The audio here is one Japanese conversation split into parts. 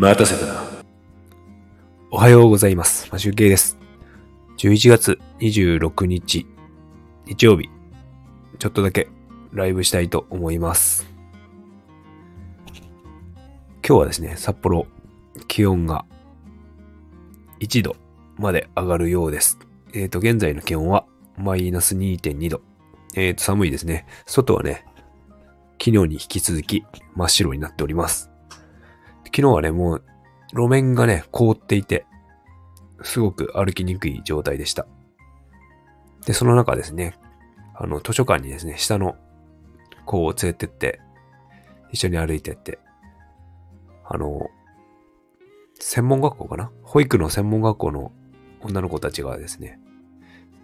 待たせたな。おはようございます。マシュケイです。11月26日、日曜日、ちょっとだけライブしたいと思います。今日はですね、札幌、気温が1度まで上がるようです。えっ、と、現在の気温はマイナス2.2度。えっ、と、寒いですね。外はね、昨日に引き続き真っ白になっております。昨日はね、もう路面がね、凍っていて、すごく歩きにくい状態でした。で、その中ですね、あの、図書館にですね、下の子を連れてって、一緒に歩いてって、あの、専門学校かな？保育の専門学校の女の子たちがですね、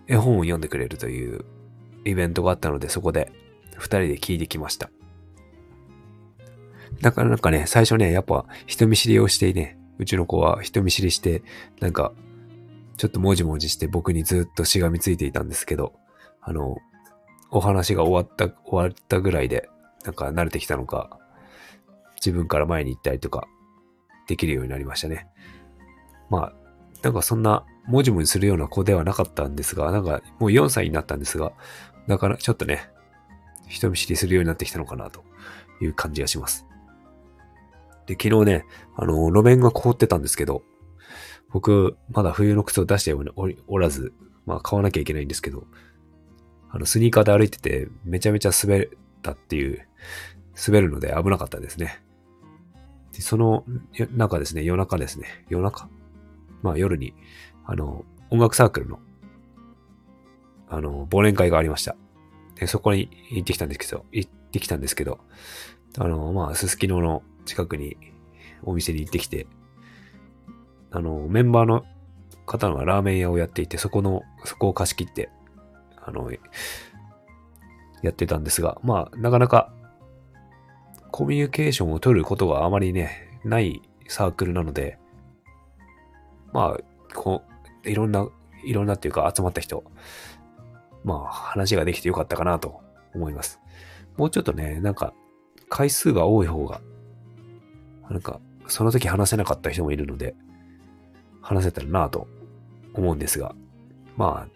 絵本を読んでくれるというイベントがあったので、そこで二人で聞いてきました。なからなんかね、最初ね、やっぱ人見知りをしてね、うちの子は人見知りして、なんか、ちょっともじもじして僕にずっとしがみついていたんですけど、あの、お話が終わった、終わったぐらいで、なんか慣れてきたのか、自分から前に行ったりとか、できるようになりましたね。まあ、なんかそんな、もじもじするような子ではなかったんですが、なんかもう4歳になったんですが、だからちょっとね、人見知りするようになってきたのかなという感じがします。で、昨日ね、あの、路面が凍ってたんですけど、僕、まだ冬の靴を出しておらず、まあ買わなきゃいけないんですけど、あの、スニーカーで歩いてて、めちゃめちゃ滑ったっていう、滑るので危なかったですね。で、その中ですね、夜中ですね、夜中？まあ夜に、あの、音楽サークルの、あの、忘年会がありました。で、そこに行ってきたんですけど、行ってきたんですけど、あの、まあ、すすきのの近くにお店に行ってきて、あの、メンバーの方がラーメン屋をやっていて、そこの、そこを貸し切って、あの、やってたんですが、まあ、なかなか、コミュニケーションを取ることがあまりね、ないサークルなので、まあ、こう、いろんな、いろんなっていうか集まった人、まあ、話ができてよかったかなと思います。もうちょっとね、なんか、回数が多い方が、なんか、その時話せなかった人もいるので、話せたらなぁと思うんですが、まあ、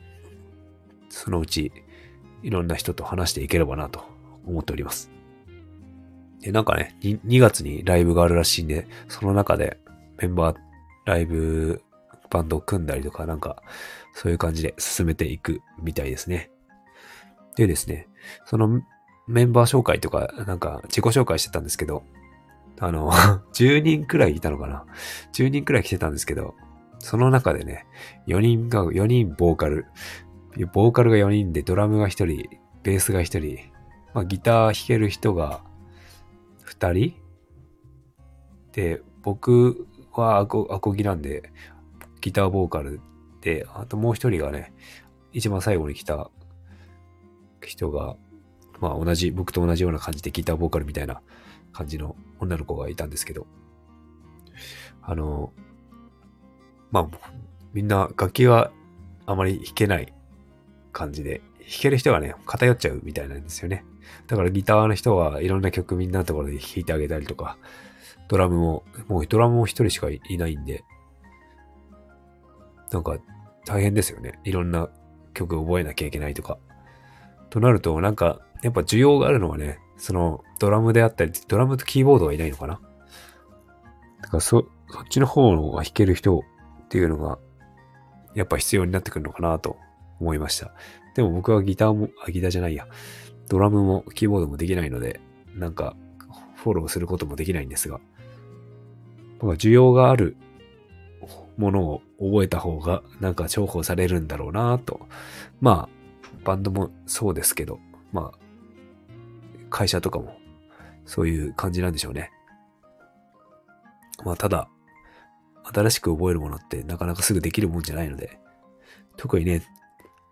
そのうち、いろんな人と話していければなと思っております。で、なんかね2、2月にライブがあるらしいんで、その中でメンバー、ライブ、バンドを組んだりとか、なんか、そういう感じで進めていくみたいですね。でですね、そのメンバー紹介とか、なんか自己紹介してたんですけど、あの、10人くらいいたのかな ?10 人くらい来てたんですけど、その中でね、4人が、4人ボーカル、ボーカルが4人で、ドラムが1人、ベースが1人、まあ、ギター弾ける人が2人で、僕はアコアコギなんで、ギターボーカルで、あともう1人がね、一番最後に来た人が、まあ同じ、僕と同じような感じでギターボーカルみたいな感じの女の子がいたんですけど、あの、まあ、みんな楽器があまり弾けない感じで、弾ける人がね、偏っちゃうみたいなんですよね。だからギターの人はいろんな曲みんなのところで弾いてあげたりとか、ドラムも、もうドラムも一人しかいないんで、なんか大変ですよね。いろんな曲覚えなきゃいけないとか。となると、なんか、やっぱ需要があるのはね、そのドラムであったり、ドラムとキーボードはいないのかな？だからそ、そっちの方が弾ける人っていうのが、やっぱ必要になってくるのかなと思いました。でも僕はギターも、あ、ギターじゃないや。ドラムもキーボードもできないので、なんか、フォローすることもできないんですが、なんか需要があるものを覚えた方が、なんか重宝されるんだろうなと。まあ、バンドもそうですけど、まあ、会社とかもそういう感じなんでしょうね。まあ、ただ、新しく覚えるものってなかなかすぐできるもんじゃないので、特にね、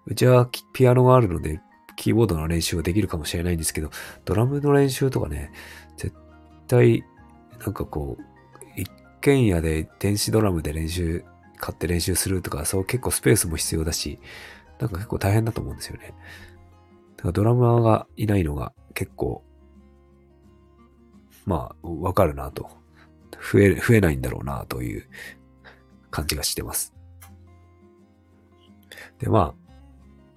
うちはピアノがあるので、キーボードの練習はできるかもしれないんですけど、ドラムの練習とかね、絶対、なんかこう、一軒家で電子ドラムで練習、買って練習するとか、そう結構スペースも必要だし、なんか結構大変だと思うんですよね。かドラマーがいないのが結構、まあ、わかるなと増え、増えないんだろうなという感じがしてます。で、まあ、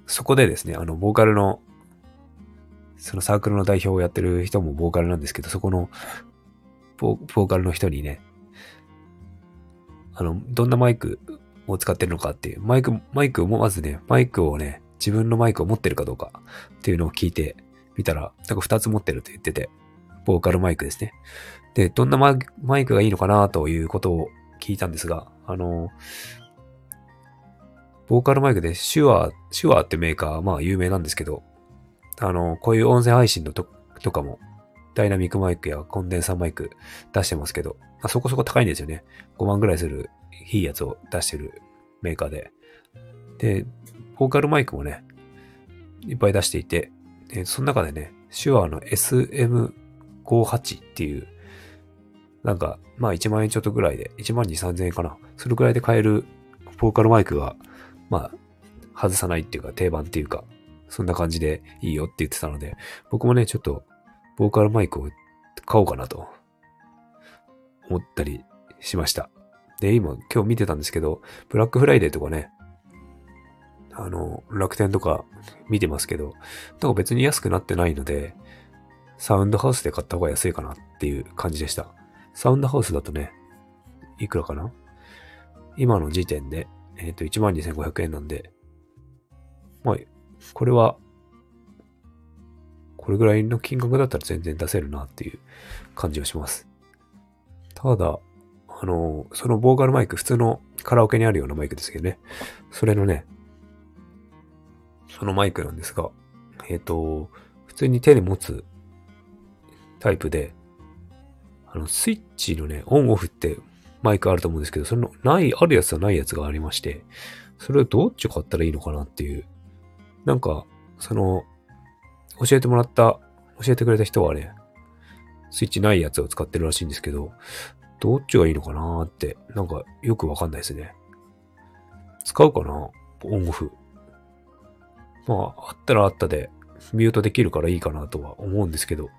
そこでですね、あの、ボーカルの、そのサークルの代表をやってる人もボーカルなんですけど、そこのボーカルの人にね、あの、どんなマイクを使ってるのかっていう、マイク、マイクをまずね、マイクをね、自分のマイクを持ってるかどうかっていうのを聞いてみたら、なんか二つ持ってるって言ってて、ボーカルマイクですね。で、どんなマイクがいいのかなということを聞いたんですが、あの、ボーカルマイクでシュア、シュアってメーカー、まあ有名なんですけど、あの、こういう音声配信のととかも、ダイナミックマイクやコンデンサーマイク出してますけど、まあ、そこそこ高いんですよね。5万ぐらいするいいやつを出してるメーカーで。で、ボーカルマイクもね、いっぱい出していて、その中でね、手話の SM58 っていう、なんか、まあ1万円ちょっとぐらいで、1万2、3000円かな。それぐらいで買えるボーカルマイクが、まあ、外さないっていうか定番っていうか、そんな感じでいいよって言ってたので、僕もね、ちょっと、ボーカルマイクを買おうかなと、思ったりしました。で、今、今日見てたんですけど、ブラックフライデーとかね、あの、楽天とか見てますけど、なんか別に安くなってないので、サウンドハウスで買った方が安いかなっていう感じでした。サウンドハウスだとね、いくらかな？今の時点で、えっ、ー、と、12,500円なんで、まあ、これは、これぐらいの金額だったら全然出せるなっていう感じがします。ただ、あの、そのボーカルマイク、普通のカラオケにあるようなマイクですけどね。それのね、そのマイクなんですが、えっ、ー、と、普通に手に持つタイプで、あの、スイッチのね、オンオフってマイクあると思うんですけど、その、ない、あるやつとないやつがありまして、それをどっち買ったらいいのかなっていう。なんか、その、教えてもらった、教えてくれた人はね、スイッチないやつを使ってるらしいんですけど、どっちがいいのかなーって、なんかよくわかんないですね。使うかな？オンオフ。まあ、あったらあったで、ミュートできるからいいかなとは思うんですけど、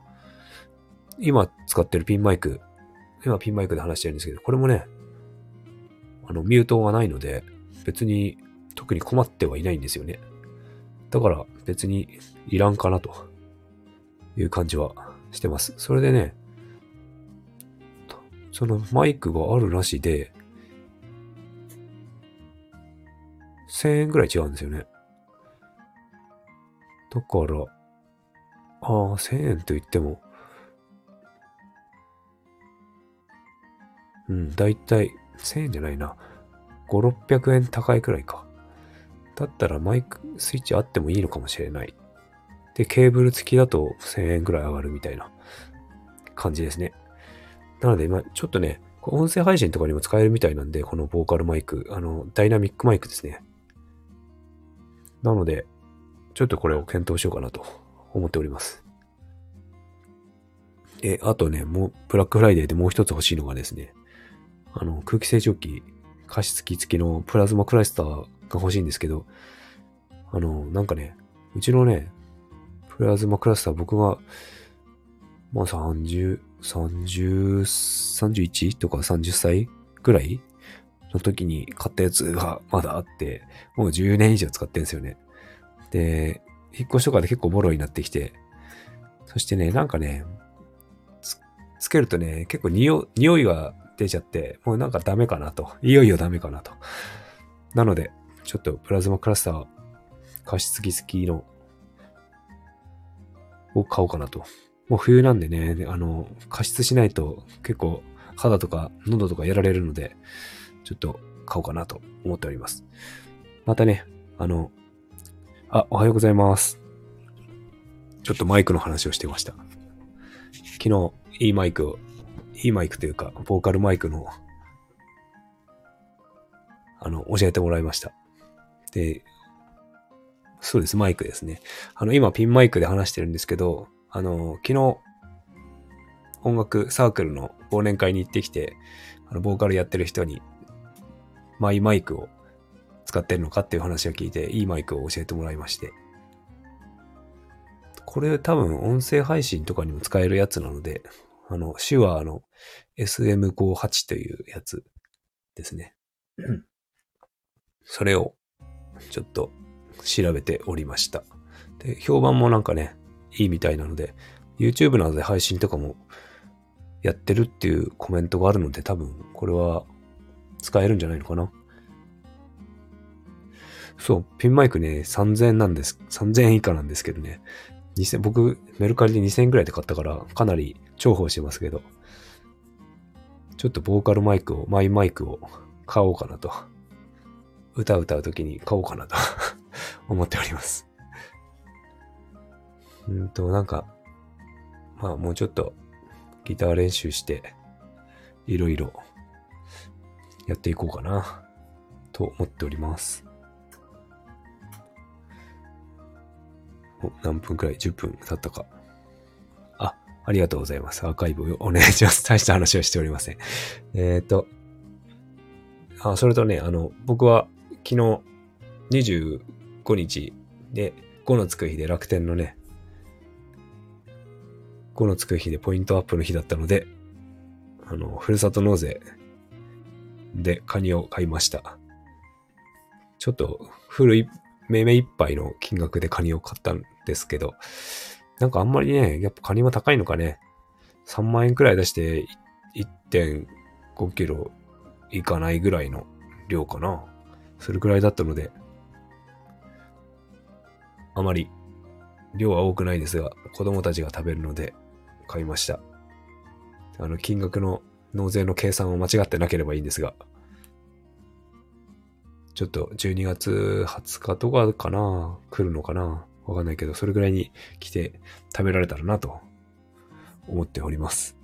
今使ってるピンマイク、今ピンマイクで話してるんですけど、これもね、あの、ミュートがないので、別に特に困ってはいないんですよね。だから別にいらんかなという感じはしてます。それでね、そのマイクがあるらしで、1000円ぐらい違うんですよね。だから、ああ、1000円と言っても、うん、だいたい1000円じゃないな。5、600円高いくらいか。だったらマイクスイッチあってもいいのかもしれない。で、ケーブル付きだと1000円ぐらい上がるみたいな感じですね。なので、まあ、ちょっとね、音声配信とかにも使えるみたいなんで、このボーカルマイク、あの、ダイナミックマイクですね。なので、ちょっとこれを検討しようかなと思っております。え、あとね、もう、ブラックフライデーでもう一つ欲しいのがですね、あの、空気清浄機、加湿器付きのプラズマクラスターが欲しいんですけど、あの、なんかね、うちのね、プラズマクラスター僕が、まあ30、30、31とか30歳ぐらいの時に買ったやつがまだあって、もう10年以上使ってるんですよね。で、引っ越しとかで結構ボロになってきて、そしてね、なんかね、つつけるとね、結構匂匂いが出ちゃって、もうなんかダメかなと。いよいよダメかなと。なので、ちょっとプラズマクラスター加湿器付きのを買おうかなともう冬なんでね、あの、加湿しないと結構肌とか喉とかやられるので、ちょっと買おうかなと思っております。またね、あの、あ、おはようございます。ちょっとマイクの話をしてました。昨日、いいマイクを、いいマイクというか、ボーカルマイクの、あの、教えてもらいました。で、そうです、マイクですね。あの、今ピンマイクで話してるんですけど、あの、昨日、音楽サークルの忘年会に行ってきて、あの、ボーカルやってる人に、マイマイクを使ってるのかっていう話を聞いて、いいマイクを教えてもらいまして。これ多分音声配信とかにも使えるやつなので、あの、手話の SM58 というやつですね。それをちょっと調べておりました。で、評判もなんかね、いいみたいなので、YouTube などで配信とかもやってるっていうコメントがあるので、多分これは使えるんじゃないのかな。そう、ピンマイクね、3000円なんです。3000円以下なんですけどね。2000、僕、メルカリで2000円くらいで買ったから、かなり重宝してますけど、ちょっとボーカルマイクを、マイマイクを買おうかなと。歌歌う時に買おうかなと 思っております。うんと、なんか、まあもうちょっとギター練習して、いろいろやっていこうかな、と思っております。何分くらい ?10 分経ったか。あ、ありがとうございます。アーカイブをお願いします。大した話はしておりません。えっ、ー、と、あ、それとね、あの、僕は昨日25日で5のつく日で楽天のね、5のつく日でポイントアップの日だったので、あの、ふるさと納税でカニを買いました。ちょっと古い、めめいっぱいの金額でカニを買ったんですけど、なんかあんまりね、やっぱカニは高いのかね。3万円くらい出して1.5キロいかないぐらいの量かな。それくらいだったので、あまり量は多くないですが、子供たちが食べるので買いました。あの、金額の納税の計算を間違ってなければいいんですが、ちょっと12月20日とかかな来るのかなわかんないけど、それぐらいに来て食べられたらなと思っております。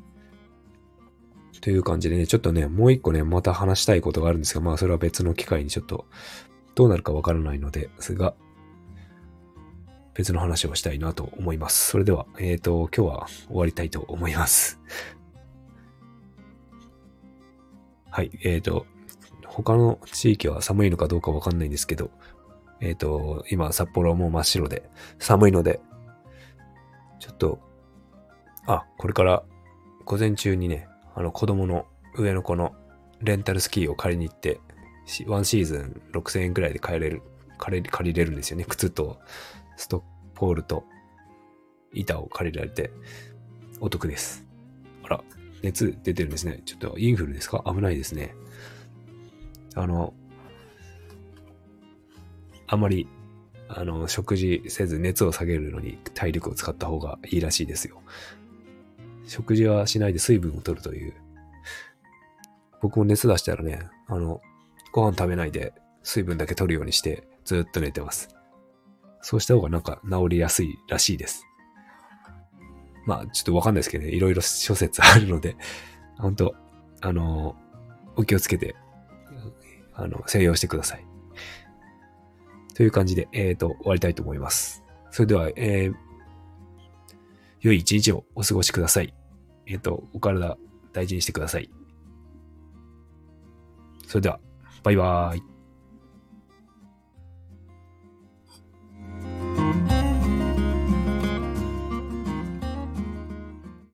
という感じでね、ちょっとね、もう一個ね、また話したいことがあるんですが、まあそれは別の機会にちょっとどうなるかわからないのですが、別の話をしたいなと思います。それでは、えっ、ー、と、今日は終わりたいと思います。はい、えっ、ー、と、他の地域は寒いのかどうかわかんないんですけど、えっ、ー、と、今、札幌はもう真っ白で寒いので、ちょっと、あ、これから午前中にね、あの子供の上の子のレンタルスキーを借りに行って、ワンシーズン6000円くらいで買えれる、借り借りれるんですよね。靴とストッポールと板を借りられてお得です。あら、熱出てるんですね。ちょっとインフルですか？危ないですね。あの、あまり、あの、食事せず熱を下げるのに体力を使った方がいいらしいですよ。食事はしないで水分を取るという。僕も熱出したらね、あの、ご飯食べないで水分だけ取るようにしてずっと寝てます。そうした方がなんか治りやすいらしいです。まあ、ちょっとわかんないですけどね、いろいろ諸説あるので、本当あの、お気をつけて、あの、静養してください。という感じで、えっ、ー、と、終わりたいと思います。それでは、えー、良い一日をお過ごしください。えっ、ー、と、お体大事にしてください。それでは、バイバーイ。